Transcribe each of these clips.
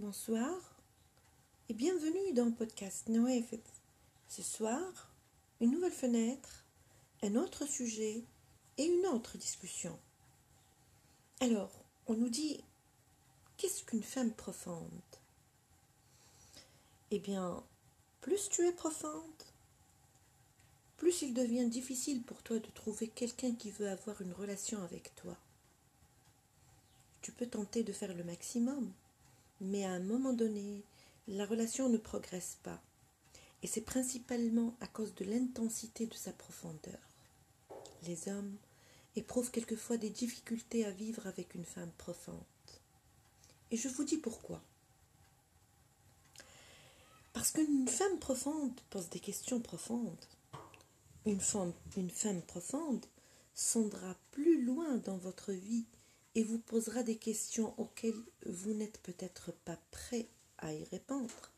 Bonsoir et bienvenue dans le podcast Noé. Ce soir, une nouvelle fenêtre, un autre sujet et une autre discussion. Alors, on nous dit qu'est-ce qu'une femme profonde? Eh bien, plus tu es profonde, plus il devient difficile pour toi de trouver quelqu'un qui veut avoir une relation avec toi. Tu peux tenter de faire le maximum, mais à un moment donné, la relation ne progresse pas. Et c'est principalement à cause de l'intensité de sa profondeur. Les hommes éprouvent quelquefois des difficultés à vivre avec une femme profonde. Et je vous dis pourquoi. Parce qu'une femme profonde pose des questions profondes. Une femme, une femme profonde sondera plus loin dans votre vie et vous posera des questions auxquelles vous n'êtes peut-être pas prêt à y répondre.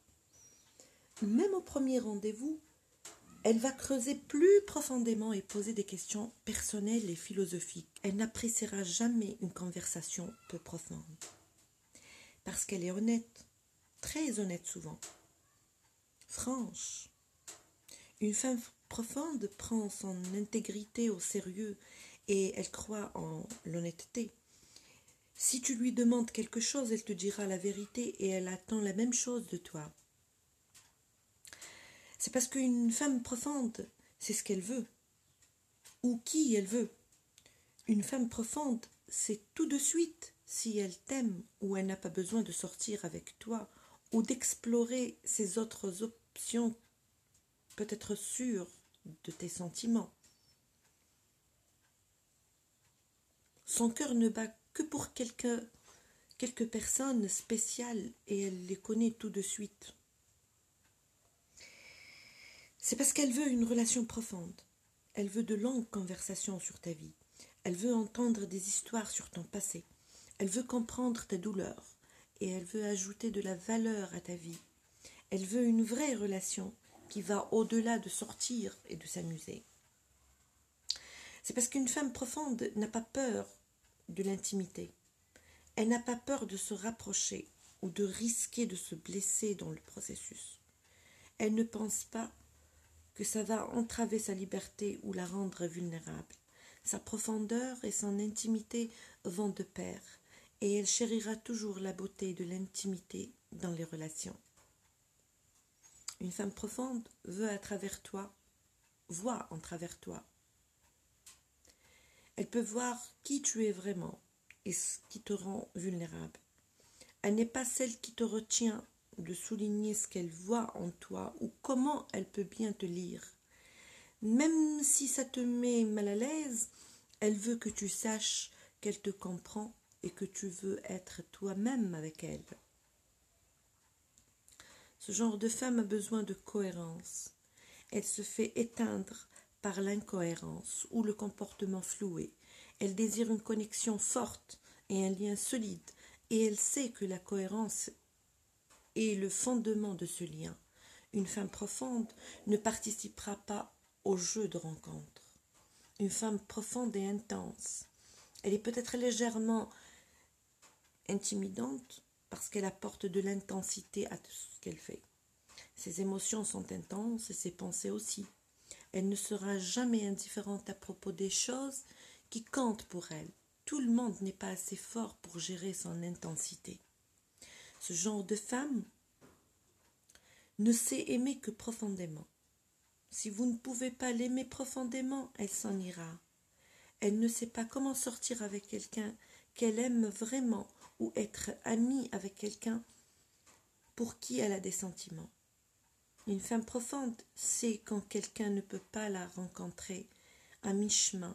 Même au premier rendez-vous, elle va creuser plus profondément et poser des questions personnelles et philosophiques. Elle n'appréciera jamais une conversation peu profonde. Parce qu'elle est honnête, très honnête souvent, franche. Une femme profonde prend son intégrité au sérieux et elle croit en l'honnêteté. Si tu lui demandes quelque chose, elle te dira la vérité et elle attend la même chose de toi. C'est parce qu'une femme profonde, c'est ce qu'elle veut, ou qui elle veut. Une femme profonde, c'est tout de suite si elle t'aime ou elle n'a pas besoin de sortir avec toi ou d'explorer ses autres options, peut-être sûre de tes sentiments. Son cœur ne bat que pour quelques, quelques personnes spéciales et elle les connaît tout de suite. C'est parce qu'elle veut une relation profonde. Elle veut de longues conversations sur ta vie. Elle veut entendre des histoires sur ton passé. Elle veut comprendre ta douleur et elle veut ajouter de la valeur à ta vie. Elle veut une vraie relation qui va au-delà de sortir et de s'amuser. C'est parce qu'une femme profonde n'a pas peur de l'intimité. Elle n'a pas peur de se rapprocher ou de risquer de se blesser dans le processus. Elle ne pense pas que ça va entraver sa liberté ou la rendre vulnérable. Sa profondeur et son intimité vont de pair, et elle chérira toujours la beauté de l'intimité dans les relations. Une femme profonde veut à travers toi, voit en travers toi elle peut voir qui tu es vraiment et ce qui te rend vulnérable. Elle n'est pas celle qui te retient de souligner ce qu'elle voit en toi ou comment elle peut bien te lire. Même si ça te met mal à l'aise, elle veut que tu saches qu'elle te comprend et que tu veux être toi-même avec elle. Ce genre de femme a besoin de cohérence. Elle se fait éteindre par l'incohérence ou le comportement floué. Elle désire une connexion forte et un lien solide, et elle sait que la cohérence est le fondement de ce lien. Une femme profonde ne participera pas au jeu de rencontre. Une femme profonde et intense. Elle est peut-être légèrement intimidante parce qu'elle apporte de l'intensité à tout ce qu'elle fait. Ses émotions sont intenses et ses pensées aussi. Elle ne sera jamais indifférente à propos des choses qui comptent pour elle. Tout le monde n'est pas assez fort pour gérer son intensité. Ce genre de femme ne sait aimer que profondément. Si vous ne pouvez pas l'aimer profondément, elle s'en ira. Elle ne sait pas comment sortir avec quelqu'un qu'elle aime vraiment ou être amie avec quelqu'un pour qui elle a des sentiments. Une femme profonde sait quand quelqu'un ne peut pas la rencontrer à mi-chemin,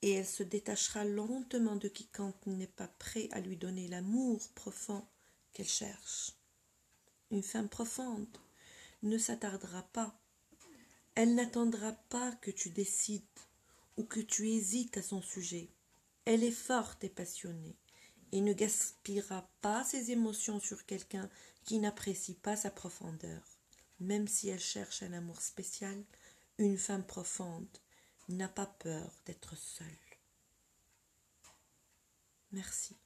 et elle se détachera lentement de quiconque n'est pas prêt à lui donner l'amour profond qu'elle cherche. Une femme profonde ne s'attardera pas. Elle n'attendra pas que tu décides ou que tu hésites à son sujet. Elle est forte et passionnée et ne gaspillera pas ses émotions sur quelqu'un qui n'apprécie pas sa profondeur. Même si elle cherche un amour spécial, une femme profonde n'a pas peur d'être seule. Merci.